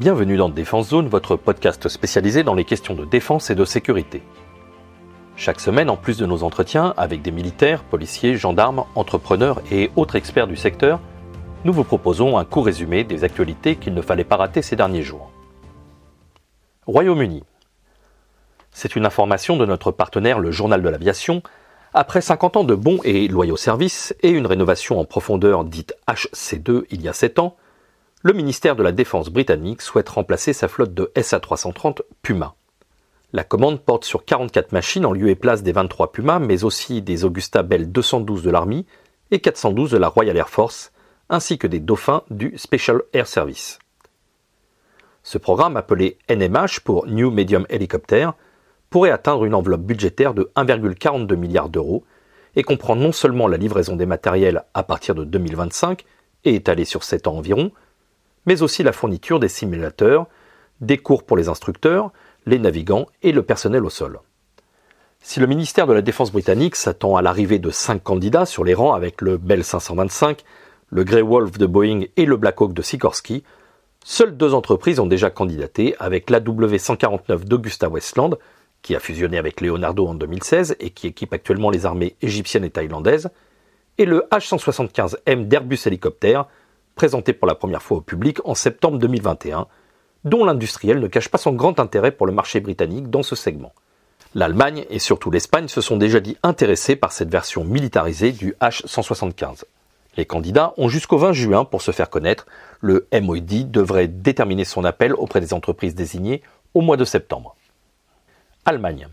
Bienvenue dans Défense Zone, votre podcast spécialisé dans les questions de défense et de sécurité. Chaque semaine, en plus de nos entretiens avec des militaires, policiers, gendarmes, entrepreneurs et autres experts du secteur, nous vous proposons un court résumé des actualités qu'il ne fallait pas rater ces derniers jours. Royaume-Uni. C'est une information de notre partenaire le Journal de l'Aviation. Après 50 ans de bons et loyaux services et une rénovation en profondeur dite HC2 il y a 7 ans, le ministère de la Défense britannique souhaite remplacer sa flotte de SA-330 Puma. La commande porte sur 44 machines en lieu et place des 23 Puma, mais aussi des Augusta Bell 212 de l'Army et 412 de la Royal Air Force, ainsi que des Dauphins du Special Air Service. Ce programme, appelé NMH pour New Medium Helicopter, pourrait atteindre une enveloppe budgétaire de 1,42 milliard d'euros et comprend non seulement la livraison des matériels à partir de 2025 et étalée sur 7 ans environ, mais aussi la fourniture des simulateurs, des cours pour les instructeurs, les navigants et le personnel au sol. Si le ministère de la Défense britannique s'attend à l'arrivée de cinq candidats sur les rangs avec le Bell 525, le Grey Wolf de Boeing et le Black Hawk de Sikorsky, seules deux entreprises ont déjà candidaté avec l'AW 149 d'Augusta Westland, qui a fusionné avec Leonardo en 2016 et qui équipe actuellement les armées égyptiennes et thaïlandaises, et le H175M d'Airbus Hélicoptère, présenté pour la première fois au public en septembre 2021, dont l'industriel ne cache pas son grand intérêt pour le marché britannique dans ce segment. L'Allemagne et surtout l'Espagne se sont déjà dit intéressés par cette version militarisée du H175. Les candidats ont jusqu'au 20 juin pour se faire connaître. Le MOD devrait déterminer son appel auprès des entreprises désignées au mois de septembre. Allemagne.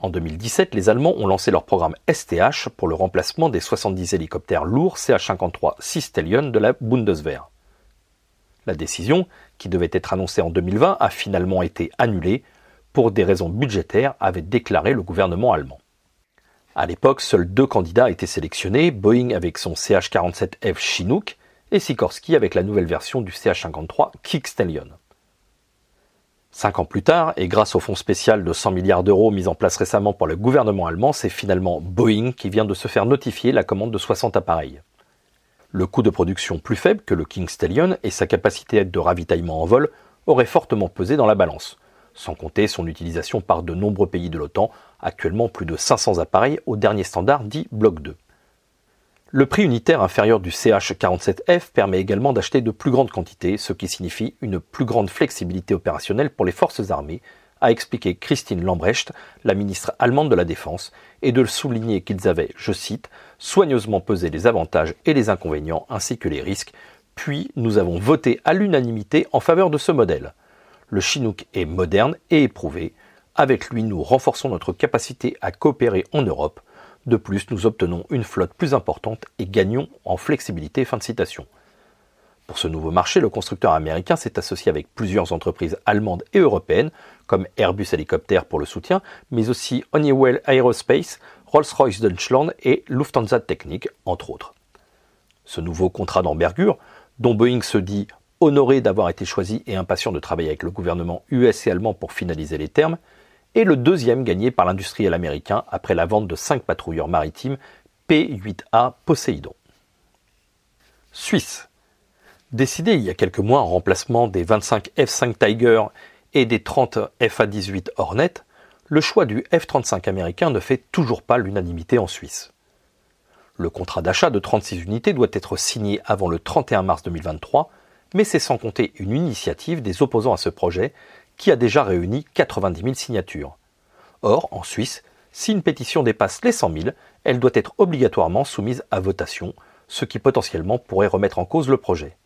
En 2017, les Allemands ont lancé leur programme STH pour le remplacement des 70 hélicoptères lourds CH-53 Sistelion de la Bundeswehr. La décision, qui devait être annoncée en 2020, a finalement été annulée pour des raisons budgétaires, avait déclaré le gouvernement allemand. À l'époque, seuls deux candidats étaient sélectionnés, Boeing avec son CH-47F Chinook et Sikorsky avec la nouvelle version du CH-53 Kickstallion. Cinq ans plus tard, et grâce au fonds spécial de 100 milliards d'euros mis en place récemment par le gouvernement allemand, c'est finalement Boeing qui vient de se faire notifier la commande de 60 appareils. Le coût de production plus faible que le King Stallion et sa capacité de ravitaillement en vol auraient fortement pesé dans la balance, sans compter son utilisation par de nombreux pays de l'OTAN, actuellement plus de 500 appareils au dernier standard dit Bloc 2. Le prix unitaire inférieur du CH47F permet également d'acheter de plus grandes quantités, ce qui signifie une plus grande flexibilité opérationnelle pour les forces armées, a expliqué Christine Lambrecht, la ministre allemande de la Défense, et de le souligner qu'ils avaient, je cite, soigneusement pesé les avantages et les inconvénients ainsi que les risques, puis nous avons voté à l'unanimité en faveur de ce modèle. Le Chinook est moderne et éprouvé. Avec lui, nous renforçons notre capacité à coopérer en Europe de plus, nous obtenons une flotte plus importante et gagnons en flexibilité. Fin de citation. Pour ce nouveau marché, le constructeur américain s'est associé avec plusieurs entreprises allemandes et européennes, comme Airbus Hélicoptère pour le soutien, mais aussi Honeywell Aerospace, Rolls-Royce Deutschland et Lufthansa Technik, entre autres. Ce nouveau contrat d'envergure, dont Boeing se dit honoré d'avoir été choisi et impatient de travailler avec le gouvernement US et allemand pour finaliser les termes, et le deuxième gagné par l'industriel américain après la vente de cinq patrouilleurs maritimes P-8A Poséidon. Suisse. Décidé il y a quelques mois en remplacement des 25 F-5 Tiger et des 30 FA-18 Hornet, le choix du F-35 américain ne fait toujours pas l'unanimité en Suisse. Le contrat d'achat de 36 unités doit être signé avant le 31 mars 2023, mais c'est sans compter une initiative des opposants à ce projet qui a déjà réuni 90 000 signatures. Or, en Suisse, si une pétition dépasse les 100 000, elle doit être obligatoirement soumise à votation, ce qui potentiellement pourrait remettre en cause le projet.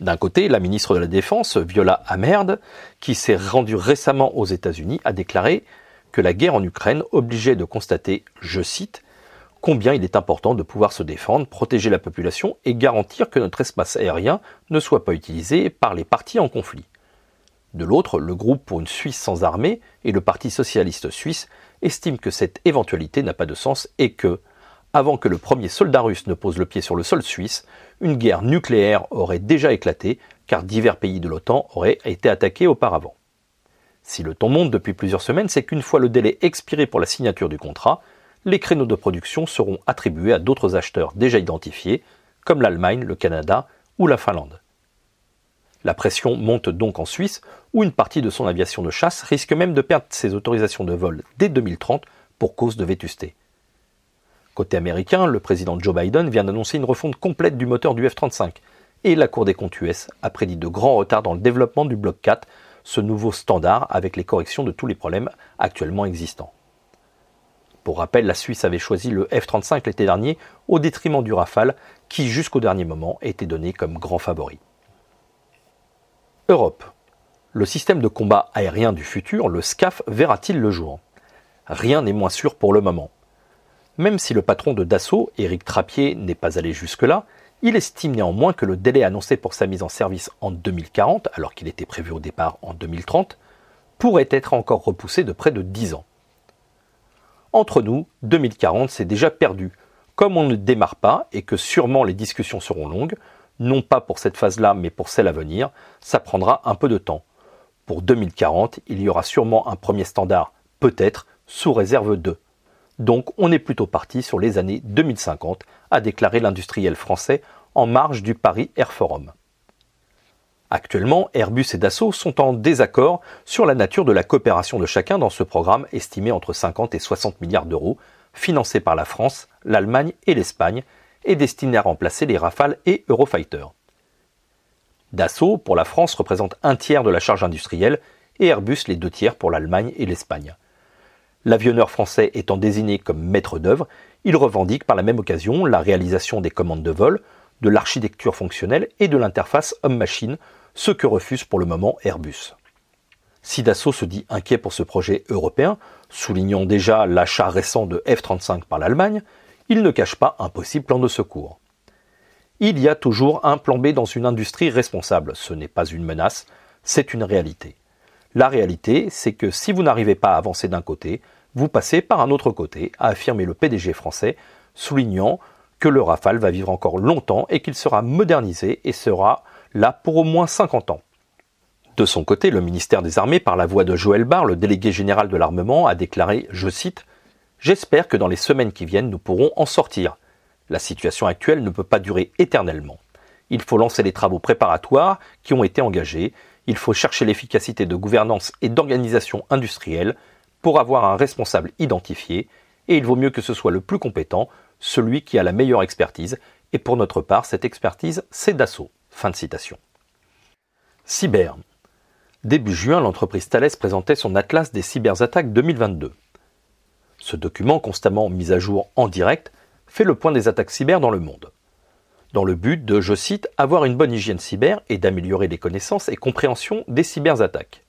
D'un côté, la ministre de la Défense, Viola Amerd, qui s'est rendue récemment aux États-Unis, a déclaré que la guerre en Ukraine obligeait de constater, je cite, combien il est important de pouvoir se défendre, protéger la population et garantir que notre espace aérien ne soit pas utilisé par les partis en conflit. De l'autre, le groupe pour une Suisse sans armée et le Parti socialiste suisse estiment que cette éventualité n'a pas de sens et que, avant que le premier soldat russe ne pose le pied sur le sol suisse, une guerre nucléaire aurait déjà éclaté car divers pays de l'OTAN auraient été attaqués auparavant. Si le ton monte depuis plusieurs semaines, c'est qu'une fois le délai expiré pour la signature du contrat, les créneaux de production seront attribués à d'autres acheteurs déjà identifiés, comme l'Allemagne, le Canada ou la Finlande. La pression monte donc en Suisse, où une partie de son aviation de chasse risque même de perdre ses autorisations de vol dès 2030 pour cause de vétusté. Côté américain, le président Joe Biden vient d'annoncer une refonte complète du moteur du F-35, et la Cour des comptes US a prédit de grands retards dans le développement du Bloc 4, ce nouveau standard avec les corrections de tous les problèmes actuellement existants. Pour rappel, la Suisse avait choisi le F-35 l'été dernier au détriment du Rafale, qui jusqu'au dernier moment était donné comme grand favori. Europe. Le système de combat aérien du futur, le SCAF, verra-t-il le jour? Rien n'est moins sûr pour le moment. Même si le patron de Dassault, Éric Trappier, n'est pas allé jusque-là, il estime néanmoins que le délai annoncé pour sa mise en service en 2040, alors qu'il était prévu au départ en 2030, pourrait être encore repoussé de près de 10 ans. Entre nous, 2040 c'est déjà perdu. Comme on ne démarre pas et que sûrement les discussions seront longues, non pas pour cette phase-là mais pour celle à venir, ça prendra un peu de temps. Pour 2040, il y aura sûrement un premier standard, peut-être, sous réserve de. Donc on est plutôt parti sur les années 2050, a déclaré l'industriel français en marge du Paris Air Forum. Actuellement, Airbus et Dassault sont en désaccord sur la nature de la coopération de chacun dans ce programme estimé entre 50 et 60 milliards d'euros, financé par la France, l'Allemagne et l'Espagne, et destiné à remplacer les Rafales et Eurofighter. Dassault, pour la France, représente un tiers de la charge industrielle et Airbus les deux tiers pour l'Allemagne et l'Espagne. L'avionneur français étant désigné comme maître d'œuvre, il revendique par la même occasion la réalisation des commandes de vol, de l'architecture fonctionnelle et de l'interface homme-machine, ce que refuse pour le moment Airbus. Si Dassault se dit inquiet pour ce projet européen, soulignant déjà l'achat récent de F-35 par l'Allemagne, il ne cache pas un possible plan de secours. Il y a toujours un plan B dans une industrie responsable, ce n'est pas une menace, c'est une réalité. La réalité, c'est que si vous n'arrivez pas à avancer d'un côté, vous passez par un autre côté, a affirmé le PDG français, soulignant que le Rafale va vivre encore longtemps et qu'il sera modernisé et sera là pour au moins 50 ans. De son côté, le ministère des Armées, par la voix de Joël Barr, le délégué général de l'armement, a déclaré, je cite, J'espère que dans les semaines qui viennent, nous pourrons en sortir. La situation actuelle ne peut pas durer éternellement. Il faut lancer les travaux préparatoires qui ont été engagés, il faut chercher l'efficacité de gouvernance et d'organisation industrielle pour avoir un responsable identifié, et il vaut mieux que ce soit le plus compétent, celui qui a la meilleure expertise, et pour notre part, cette expertise, c'est Dassault. Fin de citation. Cyber. Début juin, l'entreprise Thales présentait son Atlas des cyberattaques 2022. Ce document, constamment mis à jour en direct, fait le point des attaques cyber dans le monde. Dans le but de, je cite, avoir une bonne hygiène cyber et d'améliorer les connaissances et compréhension des cyberattaques.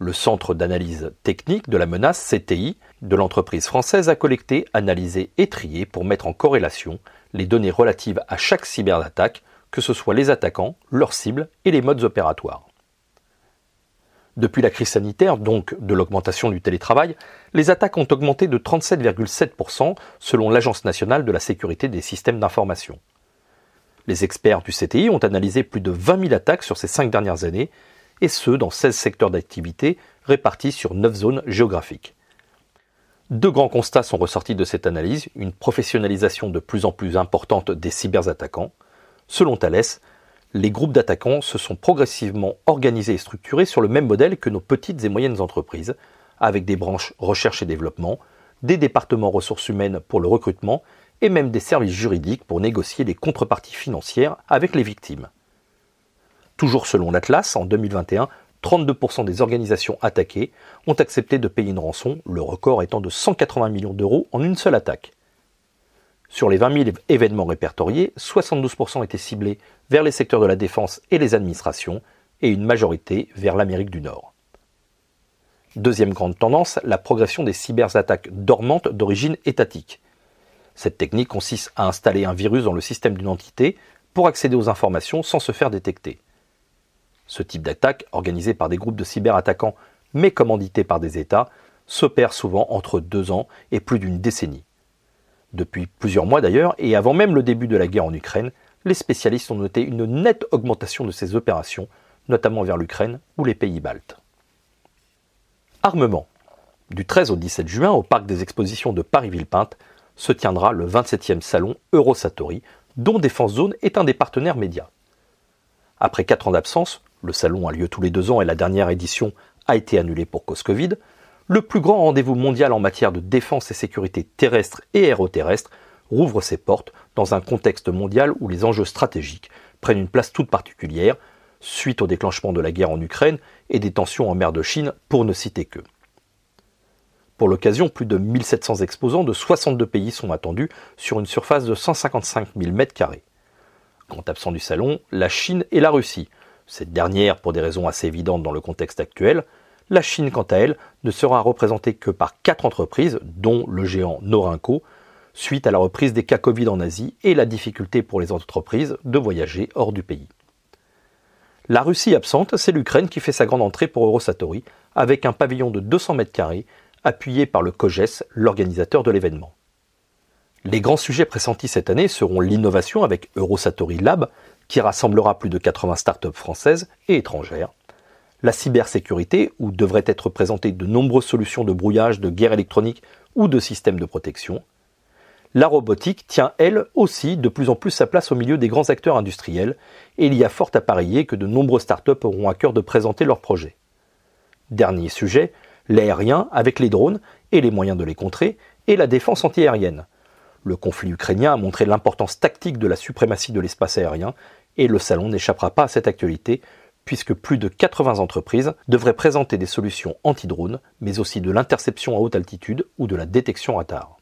Le Centre d'analyse technique de la menace CTI de l'entreprise française a collecté, analysé et trié pour mettre en corrélation les données relatives à chaque cyberattaque, que ce soit les attaquants, leurs cibles et les modes opératoires. Depuis la crise sanitaire, donc de l'augmentation du télétravail, les attaques ont augmenté de 37,7% selon l'Agence nationale de la sécurité des systèmes d'information. Les experts du CTI ont analysé plus de 20 000 attaques sur ces cinq dernières années et ce, dans 16 secteurs d'activité répartis sur 9 zones géographiques. Deux grands constats sont ressortis de cette analyse, une professionnalisation de plus en plus importante des cyberattaquants. Selon Thales, les groupes d'attaquants se sont progressivement organisés et structurés sur le même modèle que nos petites et moyennes entreprises, avec des branches recherche et développement, des départements ressources humaines pour le recrutement et même des services juridiques pour négocier les contreparties financières avec les victimes. Toujours selon l'Atlas, en 2021, 32% des organisations attaquées ont accepté de payer une rançon, le record étant de 180 millions d'euros en une seule attaque. Sur les 20 000 événements répertoriés, 72% étaient ciblés vers les secteurs de la défense et les administrations, et une majorité vers l'Amérique du Nord. Deuxième grande tendance, la progression des cyberattaques dormantes d'origine étatique. Cette technique consiste à installer un virus dans le système d'une entité pour accéder aux informations sans se faire détecter. Ce type d'attaque, organisé par des groupes de cyberattaquants mais commandité par des États, s'opère souvent entre deux ans et plus d'une décennie. Depuis plusieurs mois d'ailleurs, et avant même le début de la guerre en Ukraine, les spécialistes ont noté une nette augmentation de ces opérations, notamment vers l'Ukraine ou les pays baltes. Armement. Du 13 au 17 juin, au parc des expositions de Paris-Villepinte, se tiendra le 27e salon Eurosatori, dont Défense Zone est un des partenaires médias. Après quatre ans d'absence, le salon a lieu tous les deux ans et la dernière édition a été annulée pour cause Covid, le plus grand rendez-vous mondial en matière de défense et sécurité terrestre et aéroterrestre rouvre ses portes dans un contexte mondial où les enjeux stratégiques prennent une place toute particulière, suite au déclenchement de la guerre en Ukraine et des tensions en mer de Chine, pour ne citer que. Pour l'occasion, plus de 1700 exposants de 62 pays sont attendus sur une surface de 155 000 m2. Grand absent du salon, la Chine et la Russie. Cette dernière pour des raisons assez évidentes dans le contexte actuel. La Chine, quant à elle, ne sera représentée que par quatre entreprises, dont le géant Norinco, suite à la reprise des cas Covid en Asie et la difficulté pour les entreprises de voyager hors du pays. La Russie absente, c'est l'Ukraine qui fait sa grande entrée pour Eurosatori, avec un pavillon de 200 mètres carrés, appuyé par le COGES, l'organisateur de l'événement. Les grands sujets pressentis cette année seront l'innovation avec Eurosatori Lab, qui rassemblera plus de 80 startups françaises et étrangères, la cybersécurité, où devraient être présentées de nombreuses solutions de brouillage, de guerre électronique ou de systèmes de protection, la robotique tient, elle aussi, de plus en plus sa place au milieu des grands acteurs industriels, et il y a fort à parier que de nombreuses startups auront à cœur de présenter leurs projets. Dernier sujet, l'aérien avec les drones et les moyens de les contrer, et la défense antiaérienne. Le conflit ukrainien a montré l'importance tactique de la suprématie de l'espace aérien, et le salon n'échappera pas à cette actualité, puisque plus de 80 entreprises devraient présenter des solutions anti-drones, mais aussi de l'interception à haute altitude ou de la détection radar.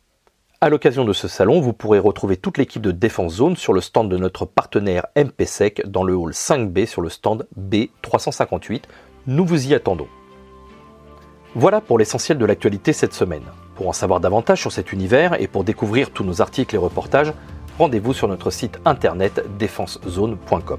À l'occasion de ce salon, vous pourrez retrouver toute l'équipe de Défense Zone sur le stand de notre partenaire MPSEC dans le hall 5B sur le stand B358. Nous vous y attendons. Voilà pour l'essentiel de l'actualité cette semaine. Pour en savoir davantage sur cet univers et pour découvrir tous nos articles et reportages, rendez-vous sur notre site internet défensezone.com.